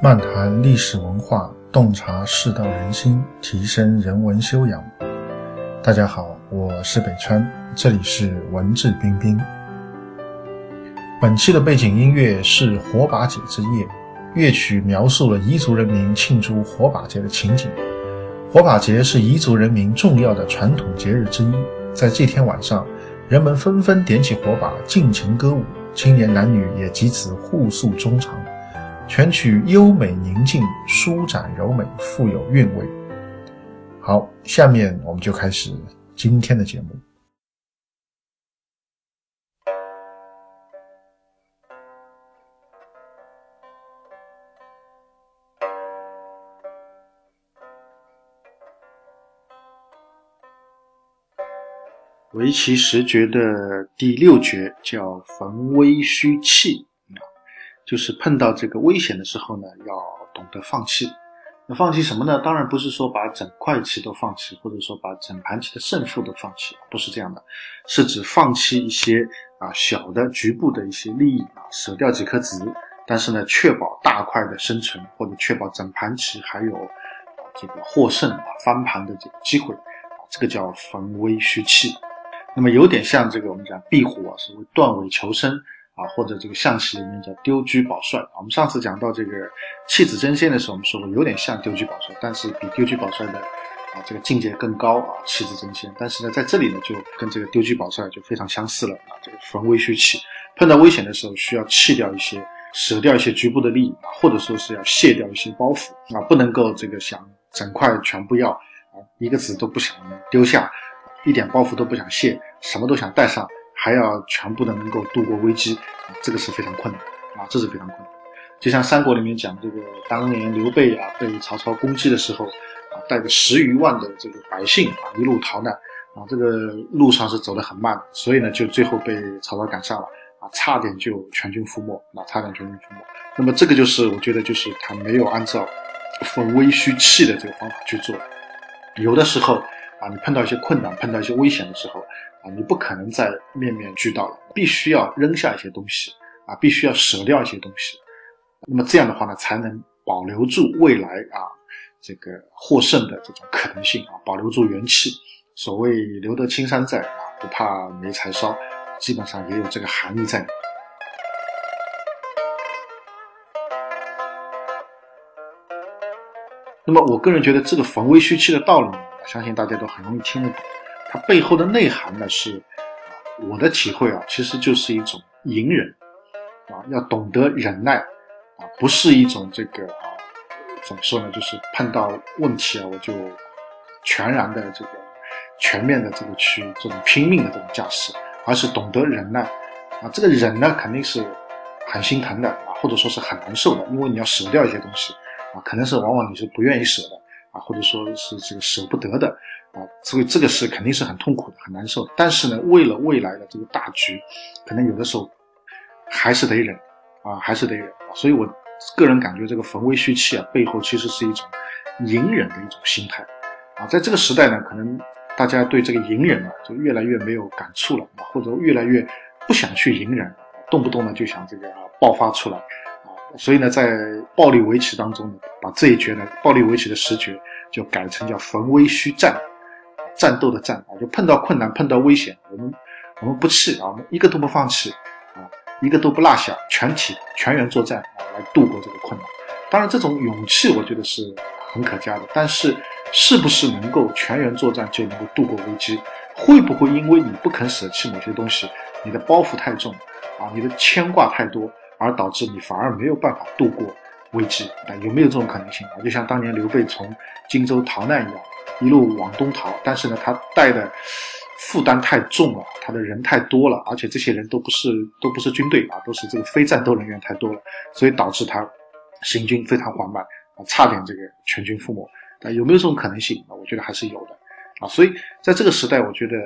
漫谈历史文化，洞察世道人心，提升人文修养。大家好，我是北川，这里是文质彬彬。本期的背景音乐是火把节之夜，乐曲描述了彝族人民庆祝火把节的情景。火把节是彝族人民重要的传统节日之一，在这天晚上，人们纷纷点起火把，尽情歌舞，青年男女也藉此互诉衷肠。全曲优美宁静，舒展柔美，富有韵味。好，下面我们就开始今天的节目。围棋十诀的第六诀叫逢危虚气。就是碰到这个危险的时候呢，要懂得放弃。那放弃什么呢？当然不是说把整块棋都放弃，或者说把整盘棋的胜负都放弃，不是这样的，是指放弃一些啊小的局部的一些利益啊，舍掉几颗子，但是呢，确保大块的生存，或者确保整盘棋还有这个获胜啊翻盘的这个机会，这个叫逢危虚弃。那么有点像这个我们讲壁虎啊，所谓断尾求生。啊，或者这个象棋里面叫丢车保帅。我们上次讲到这个弃子争先的时候，我们说过有点像丢车保帅，但是比丢车保帅的啊这个境界更高啊，弃子争先。但是呢，在这里呢，就跟这个丢车保帅就非常相似了啊。这个逢危须弃，碰到危险的时候需要弃掉一些，舍掉一些局部的利益啊，或者说是要卸掉一些包袱啊，不能够这个想整块全部要啊，一个子都不想丢下，一点包袱都不想卸，什么都想带上。还要全部的能够度过危机，这个是非常困难啊，这是非常困难。就像三国里面讲这个，当年刘备啊被曹操攻击的时候啊，带着十余万的这个百姓啊一路逃难啊，这个路上是走得很慢，所以呢就最后被曹操赶上了啊，差点就全军覆没啊，差点全军覆没。那么这个就是我觉得就是他没有按照逢危虚气的这个方法去做，有的时候啊，你碰到一些困难，碰到一些危险的时候。啊，你不可能再面面俱到了，必须要扔下一些东西啊，必须要舍掉一些东西。那么这样的话呢，才能保留住未来啊这个获胜的这种可能性啊，保留住元气。所谓留得青山在啊，不怕没柴烧，基本上也有这个含义在。那么我个人觉得这个逢危虚弃的道理，相信大家都很容易听得懂。它背后的内涵呢是，我的体会啊，其实就是一种隐忍，啊，要懂得忍耐，啊，不是一种这个啊，怎么说呢，就是碰到问题啊，我就全然的这个全面的这个去这种拼命的这种架势，而是懂得忍耐，啊，这个忍呢肯定是很心疼的啊，或者说是很难受的，因为你要舍掉一些东西，啊，可能是往往你是不愿意舍的，或者说是这个舍不得的。啊，所以这个是肯定是很痛苦的，很难受。但是呢，为了未来的这个大局，可能有的时候还是得忍啊，还是得忍。所以我个人感觉，这个逢危虚气啊，背后其实是一种隐忍的一种心态啊。在这个时代呢，可能大家对这个隐忍啊，就越来越没有感触了啊，或者越来越不想去隐忍，动不动呢就想这个爆发出来啊。所以呢，在暴力围棋当中呢，把这一绝呢，暴力围棋的十绝就改成叫逢危虚战。战斗的战啊，就碰到困难、碰到危险，我们我们不弃啊，我们一个都不放弃啊，一个都不落下，全体全员作战啊，来度过这个困难。当然，这种勇气我觉得是很可嘉的。但是，是不是能够全员作战就能够度过危机？会不会因为你不肯舍弃某些东西，你的包袱太重啊，你的牵挂太多，而导致你反而没有办法度过危机？啊，有没有这种可能性啊？就像当年刘备从荆州逃难一样。一路往东逃，但是呢，他带的负担太重了，他的人太多了，而且这些人都不是都不是军队啊，都是这个非战斗人员太多了，所以导致他行军非常缓慢啊，差点这个全军覆没。啊，有没有这种可能性啊？我觉得还是有的啊。所以在这个时代，我觉得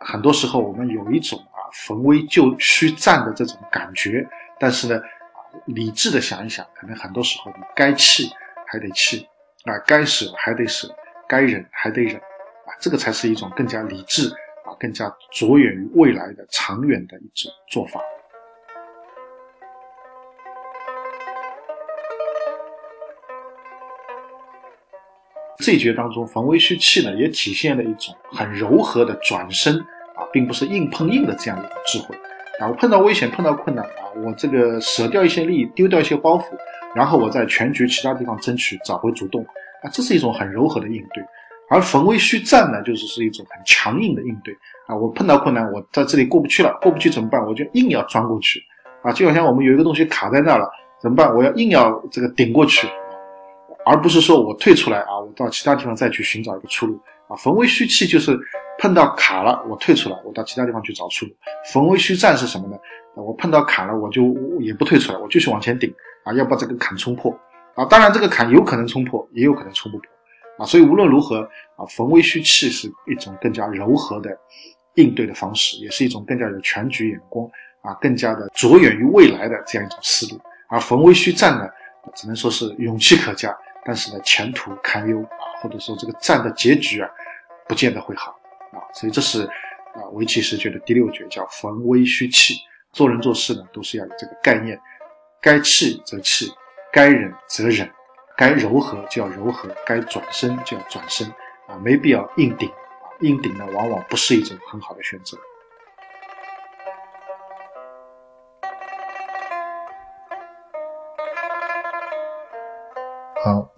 很多时候我们有一种啊逢危就需战的这种感觉，但是呢，理智的想一想，可能很多时候你该气还得气啊，该舍还得舍。该忍还得忍，啊，这个才是一种更加理智啊，更加着眼于未来的长远的一种做法。这一绝当中，防微虚气呢，也体现了一种很柔和的转身啊，并不是硬碰硬的这样一种智慧啊。我碰到危险、碰到困难啊，我这个舍掉一些利益，丢掉一些包袱，然后我在全局其他地方争取找回主动啊，这是一种很柔和的应对。而逢危虚战呢，就是是一种很强硬的应对啊。我碰到困难，我在这里过不去了，过不去怎么办？我就硬要钻过去啊，就好像我们有一个东西卡在那了，怎么办？我要硬要这个顶过去。而不是说我退出来啊，我到其他地方再去寻找一个出路啊。逢危虚气就是碰到卡了，我退出来，我到其他地方去找出路。逢危虚战是什么呢？我碰到坎了，我就也不退出来，我继续往前顶啊，要把这个坎冲破啊。当然，这个坎有可能冲破，也有可能冲不破啊。所以无论如何啊，逢危虚气是一种更加柔和的应对的方式，也是一种更加有全局眼光啊，更加的着眼于未来的这样一种思路。而逢危虚战呢，只能说是勇气可嘉。但是呢，前途堪忧啊，或者说这个战的结局啊，不见得会好啊，所以这是啊围棋十诀的第六诀，叫逢危虚气。做人做事呢，都是要有这个概念，该气则气，该忍则忍，该柔和就要柔和，该转身就要转身啊，没必要硬顶啊，硬顶呢，往往不是一种很好的选择。